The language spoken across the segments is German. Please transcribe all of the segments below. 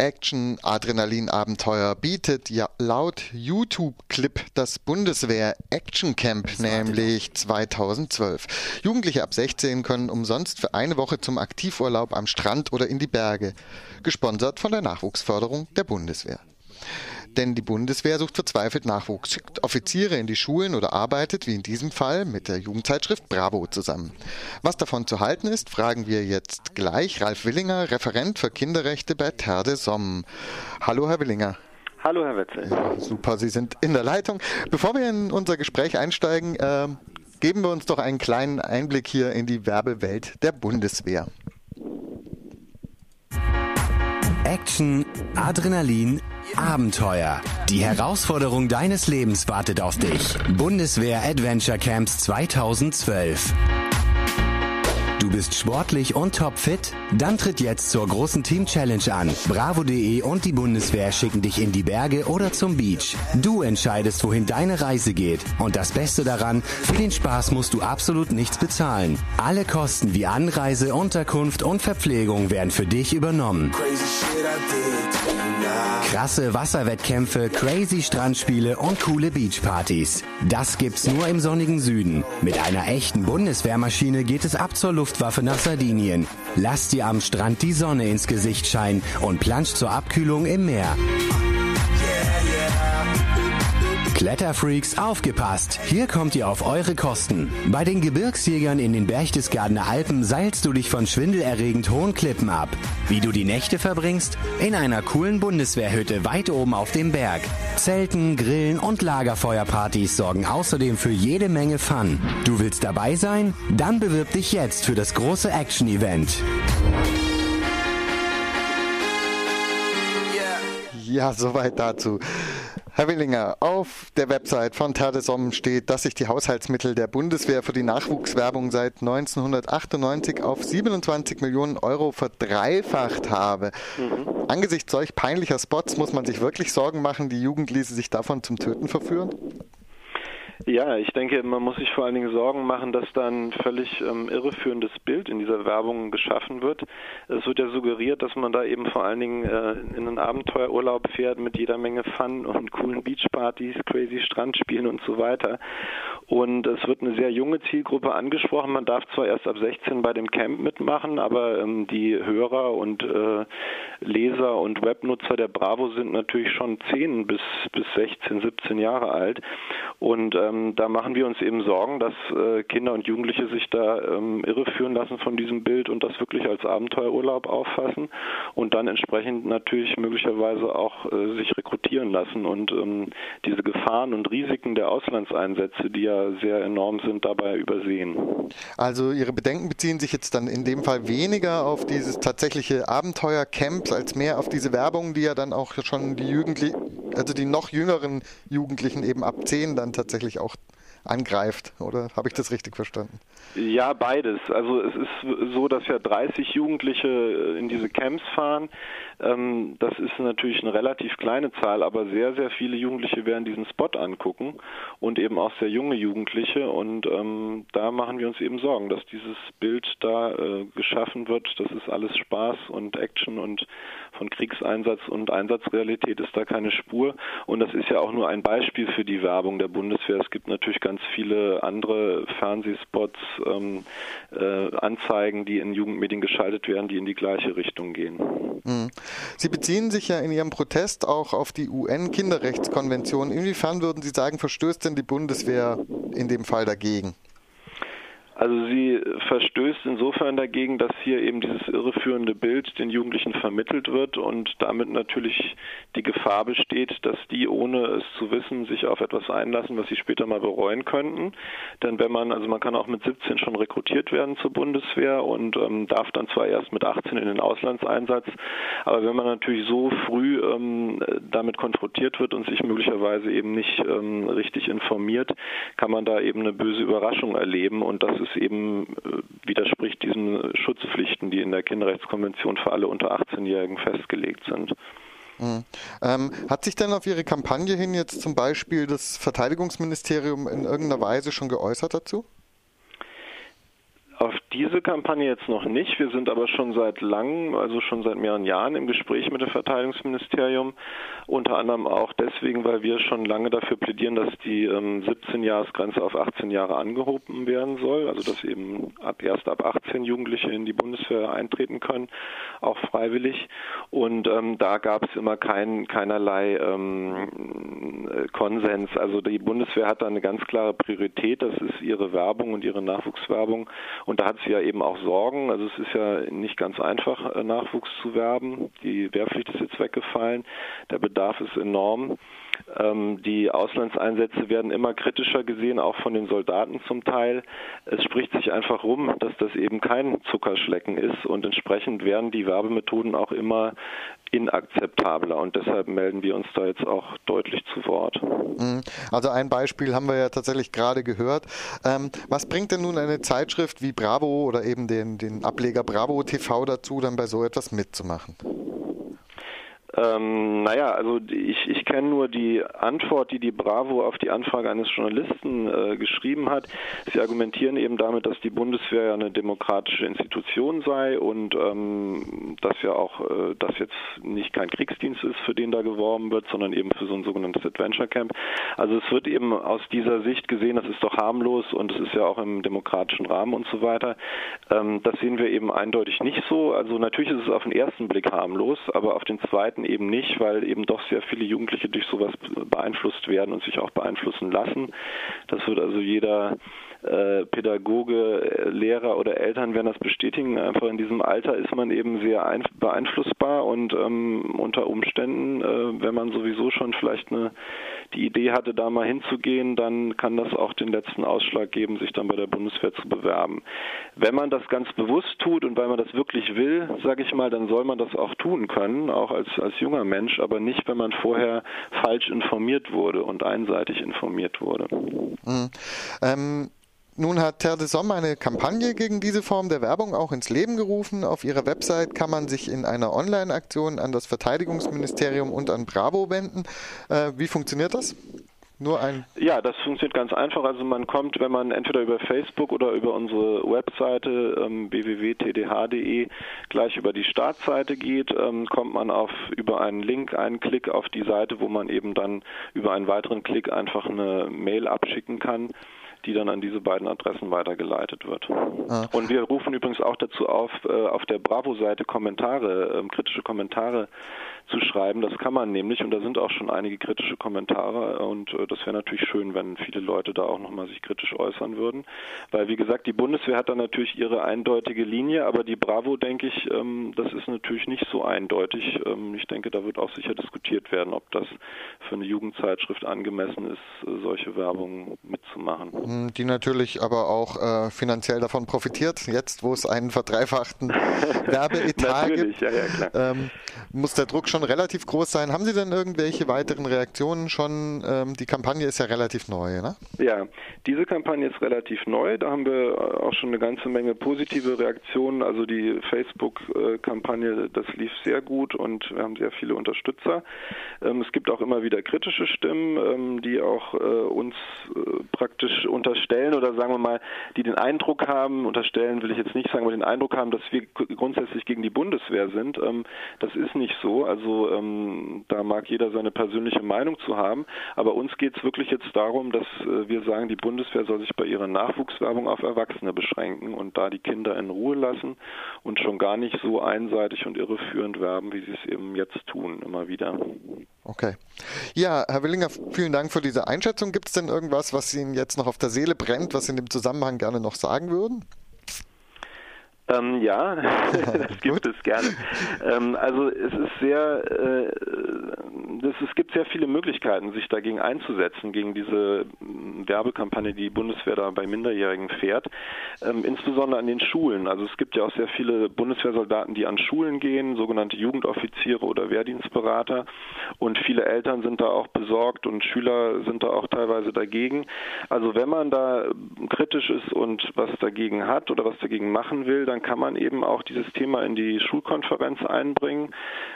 Action-Adrenalin-Abenteuer bietet ja laut YouTube-Clip das Bundeswehr Action Camp, nämlich 2012. Jugendliche ab 16 können umsonst für eine Woche zum Aktivurlaub am Strand oder in die Berge, gesponsert von der Nachwuchsförderung der Bundeswehr. Denn die Bundeswehr sucht verzweifelt Nachwuchs, schickt Offiziere in die Schulen oder arbeitet, wie in diesem Fall, mit der Jugendzeitschrift Bravo zusammen. Was davon zu halten ist, fragen wir jetzt gleich Ralf Willinger, Referent für Kinderrechte bei Terre Somme. Hallo, Herr Willinger. Hallo, Herr Wetzel. Ja, super, Sie sind in der Leitung. Bevor wir in unser Gespräch einsteigen, äh, geben wir uns doch einen kleinen Einblick hier in die Werbewelt der Bundeswehr. Action, Adrenalin, Abenteuer. Die Herausforderung deines Lebens wartet auf dich. Bundeswehr Adventure Camps 2012. Du bist sportlich und topfit? Dann tritt jetzt zur großen Team Challenge an. Bravo.de und die Bundeswehr schicken dich in die Berge oder zum Beach. Du entscheidest, wohin deine Reise geht. Und das Beste daran, für den Spaß musst du absolut nichts bezahlen. Alle Kosten wie Anreise, Unterkunft und Verpflegung werden für dich übernommen. Krasse Wasserwettkämpfe, crazy Strandspiele und coole Beachpartys. Das gibt's nur im sonnigen Süden. Mit einer echten Bundeswehrmaschine geht es ab zur Luftwaffe nach Sardinien. Lass dir am Strand die Sonne ins Gesicht scheinen und plansch zur Abkühlung im Meer. Kletterfreaks, aufgepasst! Hier kommt ihr auf eure Kosten. Bei den Gebirgsjägern in den Berchtesgadener Alpen seilst du dich von schwindelerregend hohen Klippen ab. Wie du die Nächte verbringst? In einer coolen Bundeswehrhütte weit oben auf dem Berg. Zelten, Grillen und Lagerfeuerpartys sorgen außerdem für jede Menge Fun. Du willst dabei sein? Dann bewirb dich jetzt für das große Action-Event. Ja, soweit dazu. Herr Willinger, auf der Website von Terdesom steht, dass sich die Haushaltsmittel der Bundeswehr für die Nachwuchswerbung seit 1998 auf 27 Millionen Euro verdreifacht habe. Mhm. Angesichts solch peinlicher Spots muss man sich wirklich Sorgen machen, die Jugend ließe sich davon zum Töten verführen? Ja, ich denke, man muss sich vor allen Dingen Sorgen machen, dass da ein völlig ähm, irreführendes Bild in dieser Werbung geschaffen wird. Es wird ja suggeriert, dass man da eben vor allen Dingen äh, in einen Abenteuerurlaub fährt mit jeder Menge Fun und coolen Beachpartys, crazy Strandspielen und so weiter. Und es wird eine sehr junge Zielgruppe angesprochen. Man darf zwar erst ab 16 bei dem Camp mitmachen, aber ähm, die Hörer und äh, Leser und Webnutzer der Bravo sind natürlich schon 10 bis, bis 16, 17 Jahre alt. Und ähm, da machen wir uns eben Sorgen, dass äh, Kinder und Jugendliche sich da ähm, irreführen lassen von diesem Bild und das wirklich als Abenteuerurlaub auffassen und dann entsprechend natürlich möglicherweise auch äh, sich rekrutieren lassen und ähm, diese Gefahren und Risiken der Auslandseinsätze, die ja sehr enorm sind, dabei übersehen. Also Ihre Bedenken beziehen sich jetzt dann in dem Fall weniger auf dieses tatsächliche Abenteuercamp als mehr auf diese Werbung, die ja dann auch schon die Jugendlichen, also die noch jüngeren Jugendlichen eben ab 10 dann tatsächlich auch angreift, oder habe ich das richtig verstanden? Ja, beides. Also es ist so, dass ja 30 Jugendliche in diese Camps fahren. Ähm, das ist natürlich eine relativ kleine Zahl, aber sehr, sehr viele Jugendliche werden diesen Spot angucken und eben auch sehr junge Jugendliche. Und ähm, da machen wir uns eben Sorgen, dass dieses Bild da äh, geschaffen wird. Das ist alles Spaß und Action und von Kriegseinsatz und Einsatzrealität ist da keine Spur. Und das ist ja auch nur ein Beispiel für die Werbung der Bundeswehr. Es gibt natürlich ganz viele andere Fernsehspots, ähm, äh, Anzeigen, die in Jugendmedien geschaltet werden, die in die gleiche Richtung gehen. Mhm. Sie beziehen sich ja in Ihrem Protest auch auf die UN-Kinderrechtskonvention. Inwiefern würden Sie sagen, verstößt denn die Bundeswehr in dem Fall dagegen? Also sie verstößt insofern dagegen, dass hier eben dieses irreführende Bild den Jugendlichen vermittelt wird und damit natürlich die Gefahr besteht, dass die, ohne es zu wissen, sich auf etwas einlassen, was sie später mal bereuen könnten. Denn wenn man, also man kann auch mit 17 schon rekrutiert werden zur Bundeswehr und ähm, darf dann zwar erst mit 18 in den Auslandseinsatz, aber wenn man natürlich so früh ähm, damit konfrontiert wird und sich möglicherweise eben nicht ähm, richtig informiert, kann man da eben eine böse Überraschung erleben und das ist es eben äh, widerspricht diesen Schutzpflichten, die in der Kinderrechtskonvention für alle unter 18-Jährigen festgelegt sind. Mhm. Ähm, hat sich denn auf Ihre Kampagne hin jetzt zum Beispiel das Verteidigungsministerium in irgendeiner Weise schon geäußert dazu? Auf diese Kampagne jetzt noch nicht. Wir sind aber schon seit langem, also schon seit mehreren Jahren im Gespräch mit dem Verteidigungsministerium. Unter anderem auch deswegen, weil wir schon lange dafür plädieren, dass die ähm, 17-Jahres-Grenze auf 18 Jahre angehoben werden soll. Also dass eben ab erst ab 18 Jugendliche in die Bundeswehr eintreten können, auch freiwillig. Und ähm, da gab es immer kein, keinerlei ähm, Konsens. Also die Bundeswehr hat da eine ganz klare Priorität. Das ist ihre Werbung und ihre Nachwuchswerbung. Und da hat sie ja eben auch Sorgen. Also es ist ja nicht ganz einfach, äh, Nachwuchs zu werben. Die Wehrpflicht ist jetzt weggefallen. Der Bedarf ist enorm. Ähm, die Auslandseinsätze werden immer kritischer gesehen, auch von den Soldaten zum Teil. Es spricht sich einfach rum, dass das eben kein Zuckerschlecken ist und entsprechend werden die Werbemethoden auch immer inakzeptabler und deshalb melden wir uns da jetzt auch deutlich zu Wort. Mhm. Also ein Beispiel haben wir ja tatsächlich gerade gehört. Ähm, was bringt denn nun eine Zeitschrift wie Bravo oder eben den, den Ableger Bravo TV dazu, dann bei so etwas mitzumachen? Ähm, naja, also ich, ich kenne nur die Antwort, die die Bravo auf die Anfrage eines Journalisten äh, geschrieben hat. Sie argumentieren eben damit, dass die Bundeswehr ja eine demokratische Institution sei und ähm, dass ja auch äh, das jetzt nicht kein Kriegsdienst ist, für den da geworben wird, sondern eben für so ein sogenanntes Adventure Camp. Also es wird eben aus dieser Sicht gesehen, das ist doch harmlos und es ist ja auch im demokratischen Rahmen und so weiter. Ähm, das sehen wir eben eindeutig nicht so. Also natürlich ist es auf den ersten Blick harmlos, aber auf den zweiten eben nicht, weil eben doch sehr viele Jugendliche durch sowas beeinflusst werden und sich auch beeinflussen lassen. Das wird also jeder äh, Pädagoge, Lehrer oder Eltern werden das bestätigen. Einfach in diesem Alter ist man eben sehr beeinflussbar und ähm, unter Umständen, äh, wenn man sowieso schon vielleicht eine, die Idee hatte, da mal hinzugehen, dann kann das auch den letzten Ausschlag geben, sich dann bei der Bundeswehr zu bewerben. Wenn man das ganz bewusst tut und weil man das wirklich will, sage ich mal, dann soll man das auch tun können, auch als, als junger Mensch, aber nicht, wenn man vorher falsch informiert wurde und einseitig informiert wurde. Mhm. Ähm nun hat Terre de Somme eine Kampagne gegen diese Form der Werbung auch ins Leben gerufen. Auf ihrer Website kann man sich in einer Online-Aktion an das Verteidigungsministerium und an Bravo wenden. Äh, wie funktioniert das? Nur ein. Ja, das funktioniert ganz einfach. Also man kommt, wenn man entweder über Facebook oder über unsere Webseite ähm, www.tdh.de gleich über die Startseite geht, ähm, kommt man auf über einen Link, einen Klick auf die Seite, wo man eben dann über einen weiteren Klick einfach eine Mail abschicken kann die dann an diese beiden Adressen weitergeleitet wird. Ah. Und wir rufen übrigens auch dazu auf, äh, auf der Bravo-Seite Kommentare, ähm, kritische Kommentare zu schreiben. Das kann man nämlich und da sind auch schon einige kritische Kommentare und äh, das wäre natürlich schön, wenn viele Leute da auch nochmal sich kritisch äußern würden. Weil wie gesagt, die Bundeswehr hat da natürlich ihre eindeutige Linie, aber die Bravo, denke ich, ähm, das ist natürlich nicht so eindeutig. Ähm, ich denke, da wird auch sicher diskutiert werden, ob das für eine Jugendzeitschrift angemessen ist, äh, solche Werbung mitzumachen. Hm, die natürlich aber auch äh, finanziell davon profitiert, jetzt wo es einen verdreifachten Werbeetat gibt. Ja, ja, ähm, muss der Druck schon relativ groß sein. Haben Sie denn irgendwelche weiteren Reaktionen schon? Ähm, die Kampagne ist ja relativ neu, ne? Ja, diese Kampagne ist relativ neu. Da haben wir auch schon eine ganze Menge positive Reaktionen. Also die Facebook-Kampagne, das lief sehr gut und wir haben sehr viele Unterstützer. Ähm, es gibt auch immer wieder kritische Stimmen, ähm, die auch äh, uns äh, praktisch unterstellen oder sagen wir mal, die den Eindruck haben, unterstellen will ich jetzt nicht sagen, aber den Eindruck haben, dass wir grundsätzlich gegen die Bundeswehr sind. Ähm, das ist nicht so. Also ähm, da mag jeder seine persönliche Meinung zu haben. Aber uns geht es wirklich jetzt darum, dass äh, wir sagen, die Bundeswehr soll sich bei ihrer Nachwuchswerbung auf Erwachsene beschränken und da die Kinder in Ruhe lassen und schon gar nicht so einseitig und irreführend werben, wie sie es eben jetzt tun, immer wieder. Okay. Ja, Herr Willinger, vielen Dank für diese Einschätzung. Gibt es denn irgendwas, was Ihnen jetzt noch auf der Seele brennt, was Sie in dem Zusammenhang gerne noch sagen würden? Ähm, ja, das gibt es gerne. Ähm, also es ist sehr, äh, es gibt sehr viele Möglichkeiten, sich dagegen einzusetzen, gegen diese mm, Werbekampagne, die die Bundeswehr da bei Minderjährigen fährt, ähm, insbesondere an den Schulen. Also es gibt ja auch sehr viele Bundeswehrsoldaten, die an Schulen gehen, sogenannte Jugendoffiziere oder Wehrdienstberater und viele Eltern sind da auch besorgt und Schüler sind da auch teilweise dagegen. Also wenn man da kritisch ist und was dagegen hat oder was dagegen machen will, dann kann man eben auch dieses Thema in die Schulkonferenz einbringen.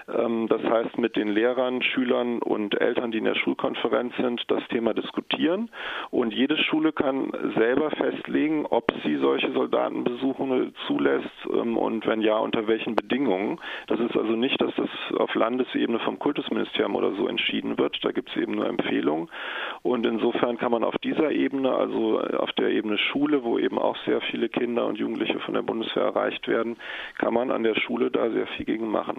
Ähm, das heißt mit den Lehrern, Schülern, Schülern und Eltern, die in der Schulkonferenz sind, das Thema diskutieren. Und jede Schule kann selber festlegen, ob sie solche Soldatenbesuche zulässt ähm, und wenn ja, unter welchen Bedingungen. Das ist also nicht, dass das auf Landesebene vom Kultusministerium oder so entschieden wird. Da gibt es eben nur Empfehlungen. Und insofern kann man auf dieser Ebene, also auf der Ebene Schule, wo eben auch sehr viele Kinder und Jugendliche von der Bundeswehr erreicht werden, kann man an der Schule da sehr viel gegen machen.